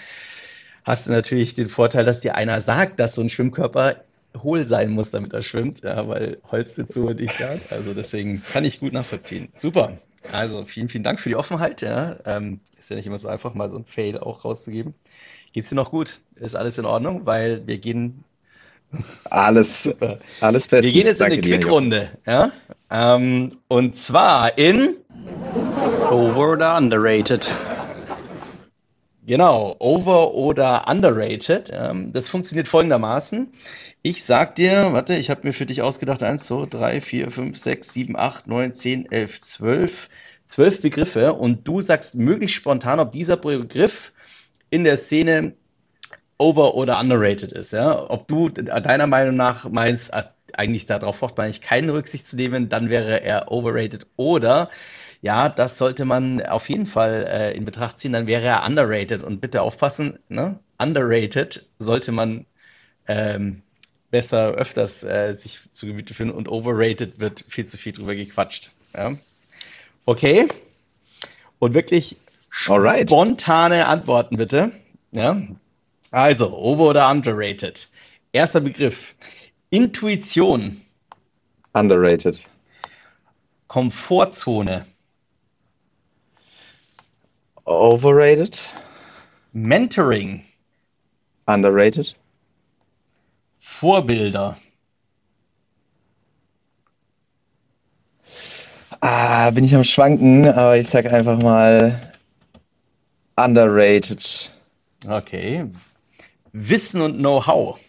hast du natürlich den Vorteil, dass dir einer sagt, dass so ein Schwimmkörper hohl sein muss, damit er schwimmt, ja, weil Holz sitzt so dicht da. Also deswegen kann ich gut nachvollziehen. Super. Also vielen, vielen Dank für die Offenheit. Ja. Ähm, ist ja nicht immer so einfach, mal so ein Fail auch rauszugeben. Geht's dir noch gut? Ist alles in Ordnung? Weil wir gehen. Alles, super. alles bestens. Wir gehen jetzt Danke in die Quickrunde. Ja? Ähm, und zwar in Over oder Underrated. Genau, over oder underrated. Ähm, das funktioniert folgendermaßen. Ich sag dir, warte, ich habe mir für dich ausgedacht, 1, 2, 3, 4, 5, 6, 7, 8, 9, 10, 11, 12, 12 Begriffe und du sagst möglichst spontan, ob dieser Begriff in der Szene over- oder underrated ist. Ja? Ob du deiner Meinung nach meinst, ah, eigentlich darauf braucht man eigentlich keine Rücksicht zu nehmen, dann wäre er overrated oder ja, das sollte man auf jeden Fall äh, in Betracht ziehen, dann wäre er underrated und bitte aufpassen, ne? underrated sollte man ähm, besser öfters äh, sich zu Gemüte führen und overrated wird viel zu viel drüber gequatscht. Ja? Okay. Und wirklich Alright. spontane Antworten bitte. Ja? Also, over oder underrated? Erster Begriff. Intuition. Underrated. Komfortzone. Overrated. Mentoring. Underrated. Vorbilder. Ah, bin ich am Schwanken, aber ich sag einfach mal underrated. Okay. Wissen und Know-how.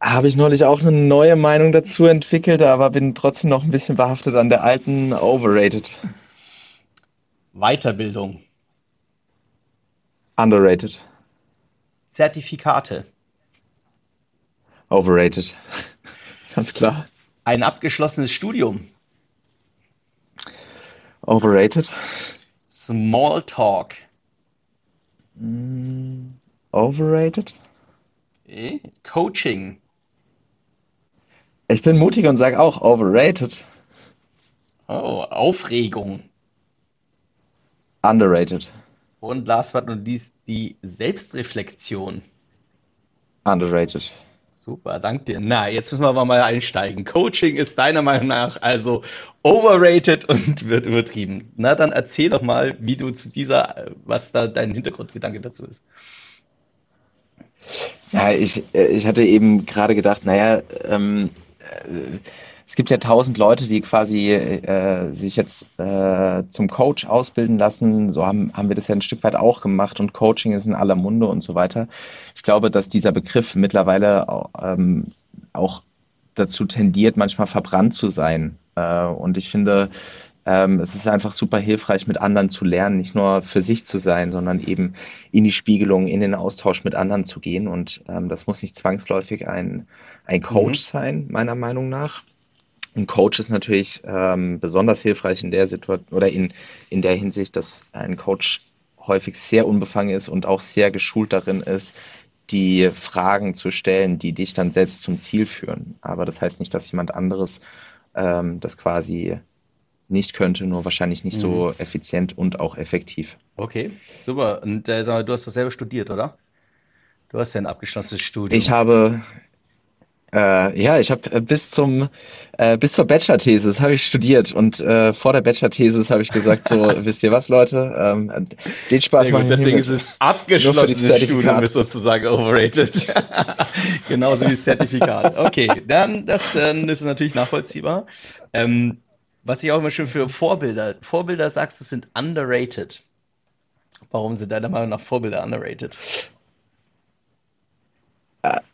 Habe ich neulich auch eine neue Meinung dazu entwickelt, aber bin trotzdem noch ein bisschen behaftet an der alten overrated. Weiterbildung. Underrated. Zertifikate. Overrated. Ganz klar. Ein abgeschlossenes Studium. Overrated. Smalltalk. Mm, overrated. Okay. Coaching. Ich bin mutig und sage auch overrated. Oh, Aufregung. Underrated. Und last but not least die Selbstreflexion. Underrated. Super, danke dir. Na, jetzt müssen wir aber mal einsteigen. Coaching ist deiner Meinung nach also overrated und wird übertrieben. Na, dann erzähl doch mal, wie du zu dieser, was da dein Hintergrundgedanke dazu ist. Ja, ich, ich hatte eben gerade gedacht, naja, ähm, äh, es gibt ja tausend Leute, die quasi äh, sich jetzt äh, zum Coach ausbilden lassen. So haben, haben wir das ja ein Stück weit auch gemacht und Coaching ist in aller Munde und so weiter. Ich glaube, dass dieser Begriff mittlerweile ähm, auch dazu tendiert, manchmal verbrannt zu sein. Äh, und ich finde, ähm, es ist einfach super hilfreich, mit anderen zu lernen, nicht nur für sich zu sein, sondern eben in die Spiegelung, in den Austausch mit anderen zu gehen. Und ähm, das muss nicht zwangsläufig ein, ein Coach mhm. sein, meiner Meinung nach. Ein Coach ist natürlich ähm, besonders hilfreich in der Situation oder in, in der Hinsicht, dass ein Coach häufig sehr unbefangen ist und auch sehr geschult darin ist, die Fragen zu stellen, die dich dann selbst zum Ziel führen. Aber das heißt nicht, dass jemand anderes ähm, das quasi nicht könnte, nur wahrscheinlich nicht mhm. so effizient und auch effektiv. Okay, super. Und äh, mal, du hast doch selber studiert, oder? Du hast ja ein abgeschlossenes Studium. Ich habe, äh, ja, ich habe äh, bis zum äh, bis zur Bachelor-Thesis habe ich studiert und äh, vor der Bachelor-Thesis habe ich gesagt, so wisst ihr was, Leute, ähm, den Spaß machen Deswegen ist es abgeschlossenes Studium ist sozusagen overrated, genauso wie das Zertifikat. Okay, dann das, äh, ist natürlich nachvollziehbar. Ähm, was ich auch immer schön für Vorbilder, Vorbilder sagst, du sind underrated. Warum sind deiner Meinung nach Vorbilder underrated?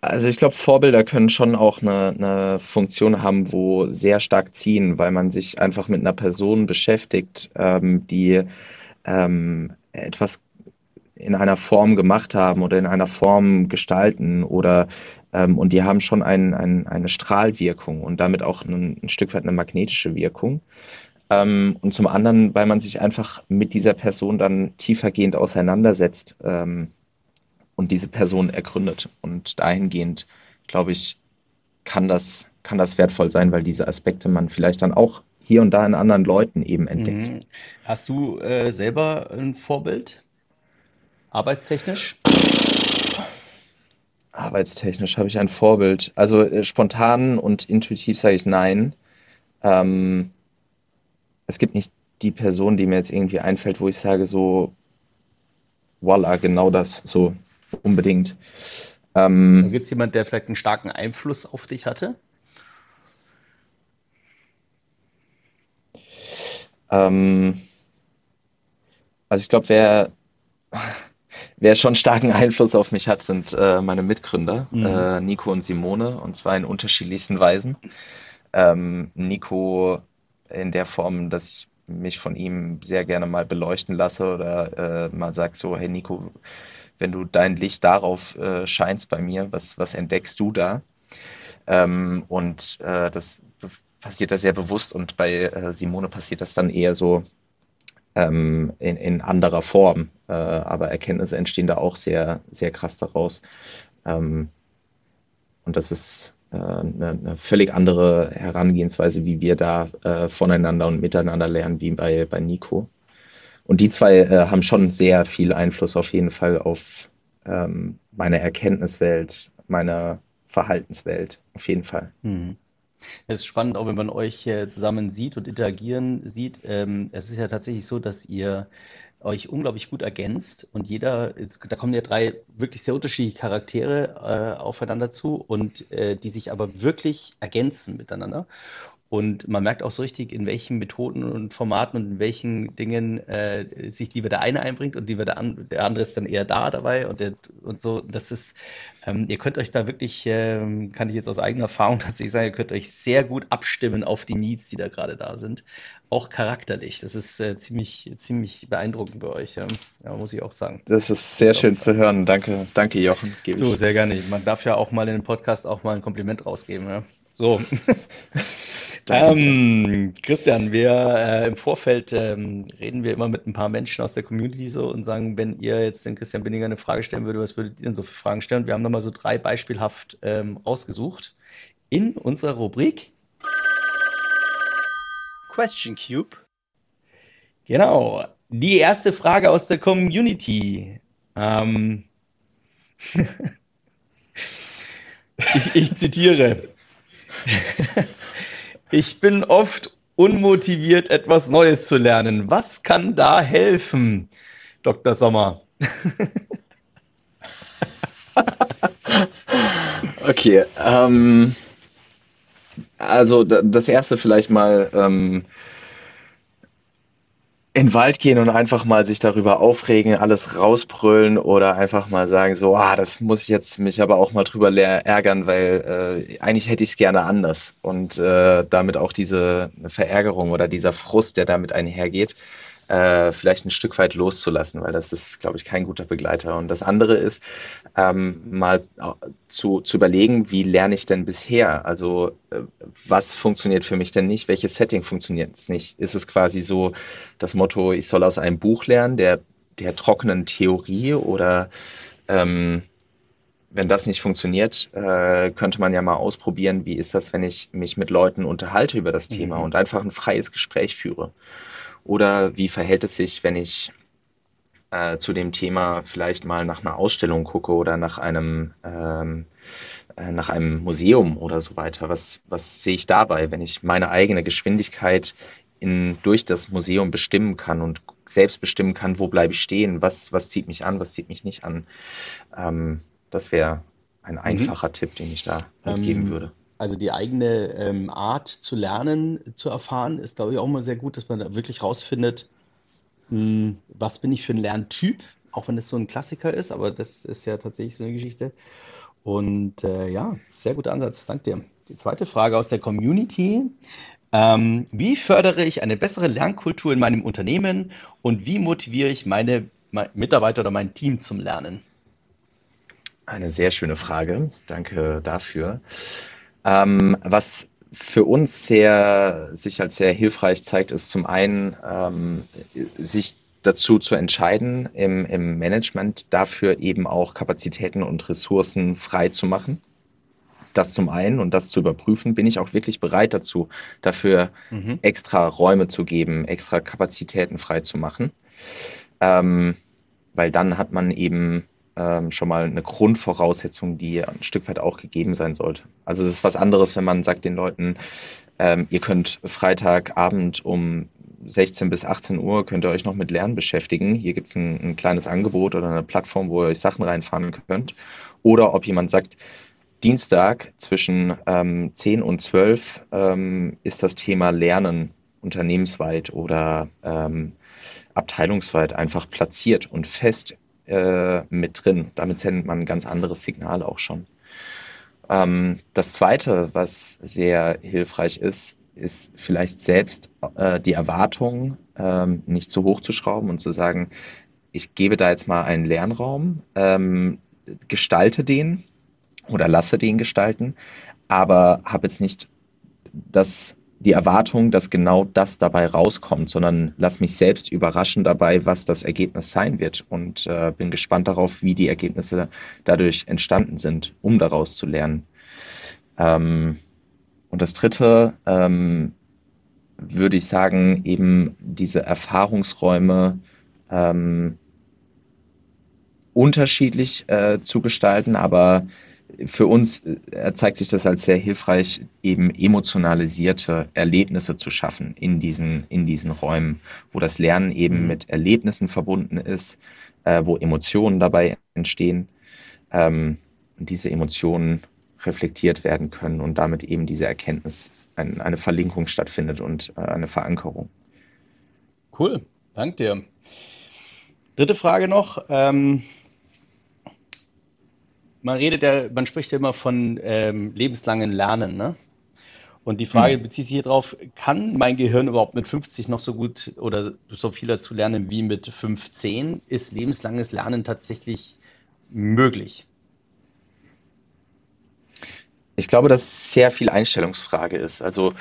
Also ich glaube, Vorbilder können schon auch eine, eine Funktion haben, wo sehr stark ziehen, weil man sich einfach mit einer Person beschäftigt, ähm, die ähm, etwas in einer Form gemacht haben oder in einer Form gestalten oder ähm, und die haben schon ein, ein, eine Strahlwirkung und damit auch ein, ein Stück weit eine magnetische Wirkung. Ähm, und zum anderen, weil man sich einfach mit dieser Person dann tiefergehend auseinandersetzt. Ähm, und diese Person ergründet. Und dahingehend, glaube ich, kann das, kann das wertvoll sein, weil diese Aspekte man vielleicht dann auch hier und da in anderen Leuten eben entdeckt. Mhm. Hast du äh, selber ein Vorbild? Arbeitstechnisch? Arbeitstechnisch habe ich ein Vorbild. Also äh, spontan und intuitiv sage ich nein. Ähm, es gibt nicht die Person, die mir jetzt irgendwie einfällt, wo ich sage so, voila, genau das. So, unbedingt. Ähm, Gibt es jemanden, der vielleicht einen starken Einfluss auf dich hatte? Ähm, also ich glaube, wer, wer schon starken Einfluss auf mich hat, sind äh, meine Mitgründer, mhm. äh, Nico und Simone, und zwar in unterschiedlichsten Weisen. Ähm, Nico in der Form, dass ich mich von ihm sehr gerne mal beleuchten lasse oder äh, mal sag so, hey Nico, wenn du dein Licht darauf äh, scheinst bei mir, was, was entdeckst du da? Ähm, und äh, das passiert da sehr bewusst und bei äh, Simone passiert das dann eher so ähm, in, in anderer Form. Äh, aber Erkenntnisse entstehen da auch sehr, sehr krass daraus. Ähm, und das ist äh, eine, eine völlig andere Herangehensweise, wie wir da äh, voneinander und miteinander lernen, wie bei, bei Nico. Und die zwei äh, haben schon sehr viel Einfluss auf jeden Fall auf ähm, meine Erkenntniswelt, meine Verhaltenswelt, auf jeden Fall. Mhm. Es ist spannend, auch wenn man euch zusammen sieht und interagieren sieht. Ähm, es ist ja tatsächlich so, dass ihr euch unglaublich gut ergänzt und jeder, da kommen ja drei wirklich sehr unterschiedliche Charaktere äh, aufeinander zu und äh, die sich aber wirklich ergänzen miteinander. Und man merkt auch so richtig, in welchen Methoden und Formaten und in welchen Dingen äh, sich lieber der eine einbringt und lieber der, an, der andere ist dann eher da dabei und, der, und so. Das ist, ähm, ihr könnt euch da wirklich, ähm, kann ich jetzt aus eigener Erfahrung tatsächlich sagen, ihr könnt euch sehr gut abstimmen auf die Needs, die da gerade da sind. Auch charakterlich. Das ist äh, ziemlich, ziemlich beeindruckend bei euch, ja. ja. muss ich auch sagen. Das ist sehr schön zu hören. Danke, danke Jochen. Du, sehr gerne. Man darf ja auch mal in den Podcast auch mal ein Kompliment rausgeben. Ja. So. ähm, Christian, wir äh, im Vorfeld ähm, reden wir immer mit ein paar Menschen aus der Community so und sagen, wenn ihr jetzt den Christian Binninger eine Frage stellen würdet, was würdet ihr denn so für Fragen stellen? Wir haben nochmal so drei beispielhaft ähm, rausgesucht in unserer Rubrik Question Cube. Genau. Die erste Frage aus der Community. Ähm, ich, ich zitiere. Ich bin oft unmotiviert, etwas Neues zu lernen. Was kann da helfen, Dr. Sommer? okay, ähm, also das erste vielleicht mal ähm, in den Wald gehen und einfach mal sich darüber aufregen, alles rausbrüllen oder einfach mal sagen, so, ah, das muss ich jetzt mich aber auch mal drüber ärgern, weil äh, eigentlich hätte ich es gerne anders. Und äh, damit auch diese Verärgerung oder dieser Frust, der damit einhergeht, äh, vielleicht ein Stück weit loszulassen, weil das ist, glaube ich, kein guter Begleiter. Und das andere ist, ähm, mal zu, zu überlegen, wie lerne ich denn bisher? Also äh, was funktioniert für mich denn nicht? Welches Setting funktioniert es nicht? Ist es quasi so das Motto, ich soll aus einem Buch lernen, der, der trockenen Theorie oder ähm, wenn das nicht funktioniert, äh, könnte man ja mal ausprobieren, wie ist das, wenn ich mich mit Leuten unterhalte über das Thema mhm. und einfach ein freies Gespräch führe. Oder wie verhält es sich, wenn ich äh, zu dem Thema vielleicht mal nach einer Ausstellung gucke oder nach einem, ähm, äh, nach einem Museum oder so weiter? Was, was sehe ich dabei, wenn ich meine eigene Geschwindigkeit in, durch das Museum bestimmen kann und selbst bestimmen kann, wo bleibe ich stehen, was, was zieht mich an, was zieht mich nicht an? Ähm, das wäre ein mhm. einfacher mhm. Tipp, den ich da mitgeben ähm, würde also die eigene ähm, Art zu lernen, zu erfahren, ist, glaube ich, auch immer sehr gut, dass man da wirklich rausfindet, mh, hm, was bin ich für ein Lerntyp, auch wenn es so ein Klassiker ist, aber das ist ja tatsächlich so eine Geschichte. Und äh, ja, sehr guter Ansatz, danke dir. Die zweite Frage aus der Community. Ähm, wie fördere ich eine bessere Lernkultur in meinem Unternehmen und wie motiviere ich meine, meine Mitarbeiter oder mein Team zum Lernen? Eine sehr schöne Frage. Danke dafür. Ähm, was für uns sehr, sich als sehr hilfreich zeigt, ist zum einen, ähm, sich dazu zu entscheiden, im, im Management dafür eben auch Kapazitäten und Ressourcen frei zu machen. Das zum einen und das zu überprüfen, bin ich auch wirklich bereit dazu, dafür mhm. extra Räume zu geben, extra Kapazitäten frei zu machen. Ähm, weil dann hat man eben ähm, schon mal eine Grundvoraussetzung, die ein Stück weit auch gegeben sein sollte. Also es ist was anderes, wenn man sagt den Leuten, ähm, ihr könnt Freitagabend um 16 bis 18 Uhr könnt ihr euch noch mit Lernen beschäftigen. Hier gibt es ein, ein, kleines Angebot oder eine Plattform, wo ihr euch Sachen reinfahren könnt. Oder ob jemand sagt, Dienstag zwischen ähm, 10 und 12 ähm, ist das Thema Lernen unternehmensweit oder ähm, abteilungsweit einfach platziert und fest äh, mit drin. Damit sendet man ein ganz anderes Signal auch schon. Ähm, das Zweite, was sehr hilfreich ist, ist vielleicht selbst äh, die Erwartungen ähm, nicht zu hoch zu schrauben und zu sagen, ich gebe da jetzt mal einen Lernraum, ähm, gestalte den oder lasse den gestalten, aber habe jetzt nicht das die Erwartung, dass genau das dabei rauskommt, sondern lass mich selbst überraschen dabei, was das Ergebnis sein wird und äh, bin gespannt darauf, wie die Ergebnisse dadurch entstanden sind, um daraus zu lernen. Ähm, und das Dritte ähm, würde ich sagen, eben diese Erfahrungsräume ähm, unterschiedlich äh, zu gestalten, aber für uns äh, zeigt sich das als sehr hilfreich, eben emotionalisierte Erlebnisse zu schaffen in diesen, in diesen Räumen, wo das Lernen eben mhm. mit Erlebnissen verbunden ist, äh, wo Emotionen dabei entstehen. Ähm, und diese Emotionen reflektiert werden können und damit eben diese Erkenntnis, ein, eine Verlinkung stattfindet und äh, eine Verankerung. Cool, danke dir. Dritte Frage noch. Ähm, man redet ja, man spricht ja immer von ähm, lebenslangen Lernen, ne? Und die Frage hm. bezieht sich hier drauf, kann mein Gehirn überhaupt mit 50 noch so gut oder so viel dazu lernen wie mit 15? Ist lebenslanges Lernen tatsächlich möglich? Ich glaube, dass sehr viel Einstellungsfrage ist. Also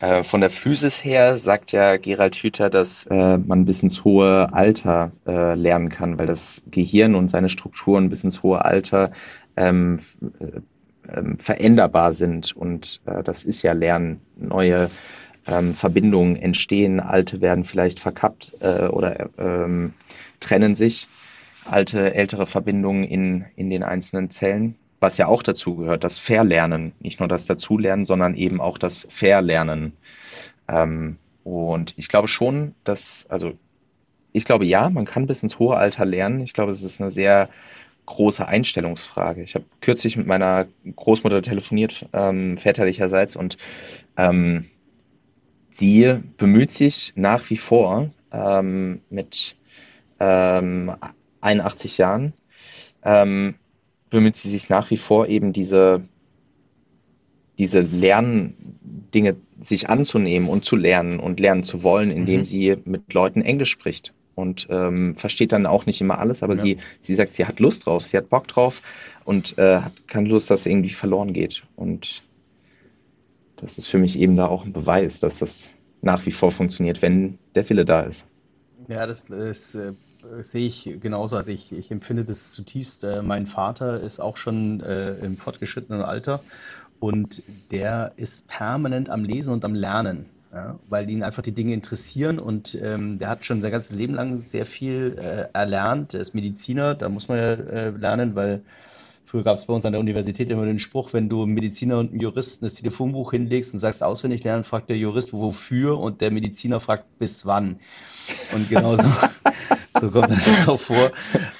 äh, von der Physis her sagt ja Gerald Hüther, dass äh, man bis ins hohe Alter äh, lernen kann, weil das Gehirn und seine Strukturen bis ins hohe Alter ähm, äh, ähm, veränderbar sind. Und äh, das ist ja Lernen. Neue ähm, Verbindungen entstehen, alte werden vielleicht verkappt äh, oder ähm, trennen sich. Alte, ältere Verbindungen in, in den einzelnen Zellen, was ja auch dazu gehört, das Verlernen. Nicht nur das Dazulernen, sondern eben auch das Verlernen. Ähm, und ich glaube schon, dass, also ich glaube ja, man kann bis ins hohe Alter lernen. Ich glaube, es ist eine sehr große Einstellungsfrage. Ich habe kürzlich mit meiner Großmutter telefoniert, ähm, väterlicherseits, und ähm, sie bemüht sich nach wie vor ähm, mit ähm, 81 Jahren, ähm, bemüht sie sich nach wie vor eben diese, diese Lerndinge sich anzunehmen und zu lernen und lernen zu wollen, indem mhm. sie mit Leuten Englisch spricht und ähm, versteht dann auch nicht immer alles, aber ja. sie, sie sagt, sie hat Lust drauf, sie hat Bock drauf und äh, hat keine Lust, dass irgendwie verloren geht. Und das ist für mich eben da auch ein Beweis, dass das nach wie vor funktioniert, wenn der Wille da ist. Ja, das ist, äh, sehe ich genauso. Also ich, ich empfinde das zutiefst. Äh, mein Vater ist auch schon äh, im fortgeschrittenen Alter und der ist permanent am Lesen und am Lernen ja, weil ihn einfach die Dinge interessieren und ähm, der hat schon sein ganzes Leben lang sehr viel äh, erlernt. Er ist Mediziner, da muss man ja äh, lernen, weil früher gab es bei uns an der Universität immer den Spruch, wenn du einem Mediziner und einem Juristen das Telefonbuch hinlegst und sagst auswendig lernen, fragt der Jurist wofür und der Mediziner fragt bis wann. Und genauso so kommt das auch vor.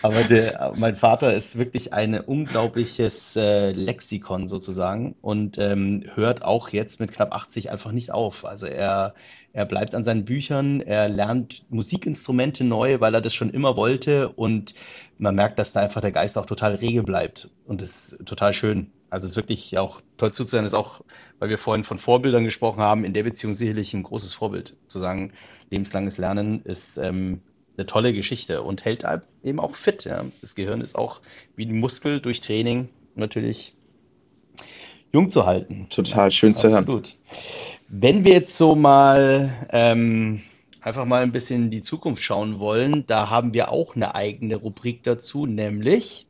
Aber der, mein Vater ist wirklich ein unglaubliches äh, Lexikon sozusagen und ähm, hört auch jetzt mit knapp 80 einfach nicht auf. Also er, er bleibt an seinen Büchern, er lernt Musikinstrumente neu, weil er das schon immer wollte und man merkt, dass da einfach der Geist auch total rege bleibt und das ist total schön. Also es ist wirklich auch toll zuzuhören, ist auch, weil wir vorhin von Vorbildern gesprochen haben, in der Beziehung sicherlich ein großes Vorbild. Zu sagen, lebenslanges Lernen ist ähm, eine tolle Geschichte und hält eben auch fit. Ja. Das Gehirn ist auch wie ein Muskel durch Training natürlich jung zu halten. Total schön zu hören. Absolut. Wenn wir jetzt so mal ähm, einfach mal ein bisschen in die Zukunft schauen wollen, da haben wir auch eine eigene Rubrik dazu, nämlich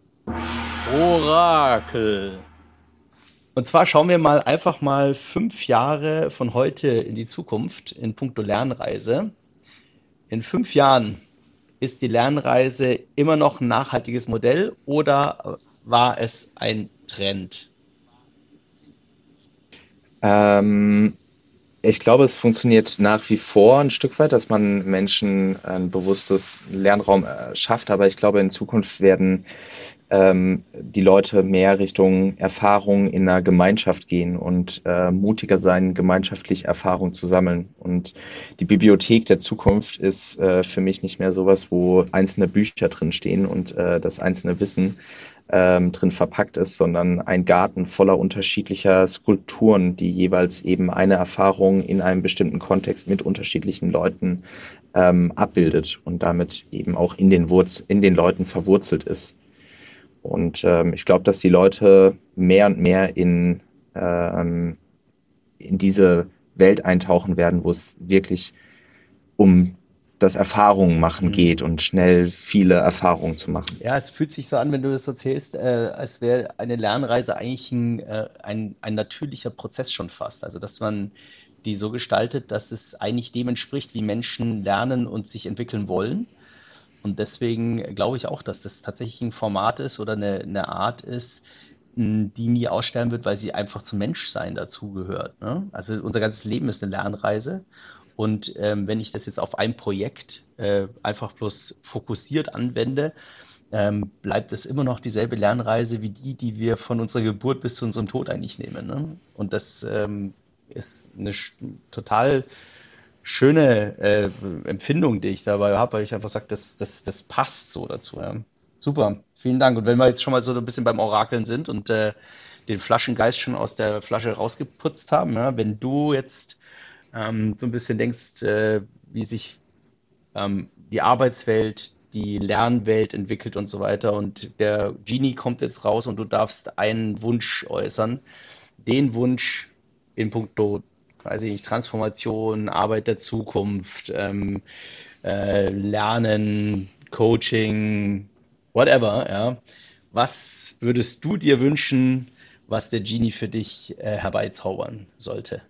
Orakel. Und zwar schauen wir mal einfach mal fünf Jahre von heute in die Zukunft in puncto Lernreise. In fünf Jahren ist die Lernreise immer noch ein nachhaltiges Modell oder war es ein Trend? Ähm, ich glaube, es funktioniert nach wie vor ein Stück weit, dass man Menschen ein bewusstes Lernraum äh, schafft, aber ich glaube, in Zukunft werden ähm, die Leute mehr Richtung Erfahrung in einer Gemeinschaft gehen und äh, mutiger sein, gemeinschaftlich Erfahrung zu sammeln. Und die Bibliothek der Zukunft ist äh, für mich nicht mehr sowas, wo einzelne Bücher drin stehen und äh, das einzelne Wissen ähm, drin verpackt ist, sondern ein Garten voller unterschiedlicher Skulpturen, die jeweils eben eine Erfahrung in einem bestimmten Kontext mit unterschiedlichen Leuten ähm, abbildet und damit eben auch in den Wurz in den Leuten verwurzelt ist. Und ähm, ich glaube, dass die Leute mehr und mehr in, ähm, in diese Welt eintauchen werden, wo es wirklich um das Erfahrungen machen mhm. geht und schnell viele Erfahrungen zu machen. Ja, es fühlt sich so an, wenn du das so erzählst, äh, als wäre eine Lernreise eigentlich ein, äh, ein, ein natürlicher Prozess schon fast. Also, dass man die so gestaltet, dass es eigentlich dem entspricht, wie Menschen lernen und sich entwickeln wollen. Und deswegen glaube ich auch, dass das tatsächlich ein Format ist oder eine, eine Art ist, die nie aussterben wird, weil sie einfach zum Menschsein dazugehört. Ne? Also unser ganzes Leben ist eine Lernreise. Und ähm, wenn ich das jetzt auf ein Projekt äh, einfach bloß fokussiert anwende, ähm, bleibt es immer noch dieselbe Lernreise wie die, die wir von unserer Geburt bis zu unserem Tod eigentlich nehmen. Ne? Und das ähm, ist eine total schöne äh, Empfindung, die ich dabei habe, weil ich einfach sage, das, das, das passt so dazu. Ja. Super, vielen Dank. Und wenn wir jetzt schon mal so ein bisschen beim Orakeln sind und äh, den Flaschengeist schon aus der Flasche rausgeputzt haben, ja, wenn du jetzt ähm, so ein bisschen denkst, äh, wie sich ähm, die Arbeitswelt, die Lernwelt entwickelt und so weiter und der Genie kommt jetzt raus und du darfst einen Wunsch äußern, den Wunsch in puncto, weiß ich nicht, Transformation, Arbeit der Zukunft, ähm, äh, Lernen, Coaching, whatever, ja. Was würdest du dir wünschen, was der Genie für dich äh, herbeizaubern sollte?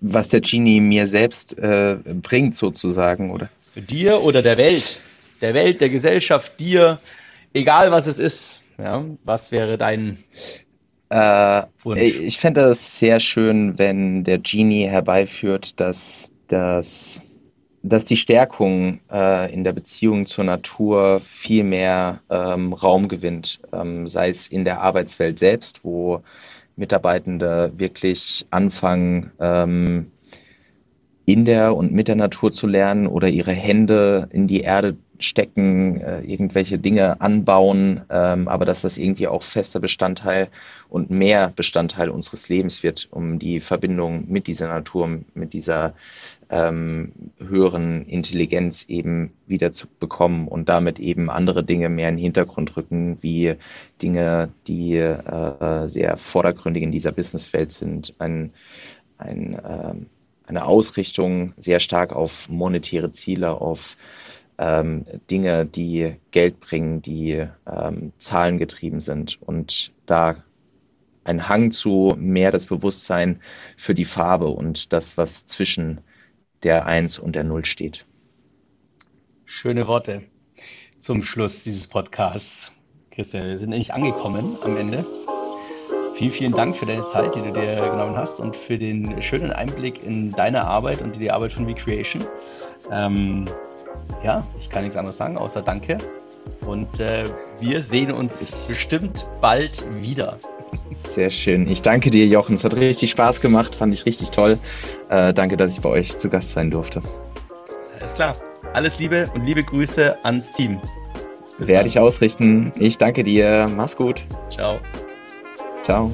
Was der Genie mir selbst äh, bringt, sozusagen, oder? Für dir oder der Welt? Der Welt, der Gesellschaft, dir, egal was es ist. Ja, was wäre dein äh? Ich fände es sehr schön, wenn der Genie herbeiführt, dass das dass die Stärkung äh, in der Beziehung zur Natur viel mehr ähm, Raum gewinnt, ähm, sei es in der Arbeitswelt selbst, wo Mitarbeitende wirklich anfangen, ähm, in der und mit der Natur zu lernen oder ihre Hände in die Erde stecken, äh, irgendwelche Dinge anbauen, ähm, aber dass das irgendwie auch fester Bestandteil und mehr Bestandteil unseres Lebens wird, um die Verbindung mit dieser Natur, mit dieser ähm, höheren Intelligenz eben wieder zu bekommen und damit eben andere Dinge mehr in den Hintergrund rücken, wie Dinge, die äh, sehr vordergründig in dieser Businesswelt sind, ein, ein, äh, eine Ausrichtung sehr stark auf monetäre Ziele, auf ähm, Dinge, die Geld bringen, die ähm, zahlengetrieben sind und da ein Hang zu mehr das Bewusstsein für die Farbe und das, was zwischen der Eins und der Null steht. Schöne Worte zum Schluss dieses Podcasts. Christian, wir sind endlich angekommen am Ende. Vielen, vielen Dank für deine Zeit, die du dir genommen hast und für den schönen Einblick in deine Arbeit und die Arbeit von Recreation. Ähm, ja, ich kann nichts anderes sagen, außer Danke. Und äh, wir sehen uns bestimmt bald wieder. Sehr schön. Ich danke dir, Jochen. Es hat richtig Spaß gemacht, fand ich richtig toll. Äh, danke, dass ich bei euch zu Gast sein durfte. Alles klar. Alles Liebe und liebe Grüße ans Team. Bis Werde dann. ich ausrichten. Ich danke dir. Mach's gut. Ciao. Ciao.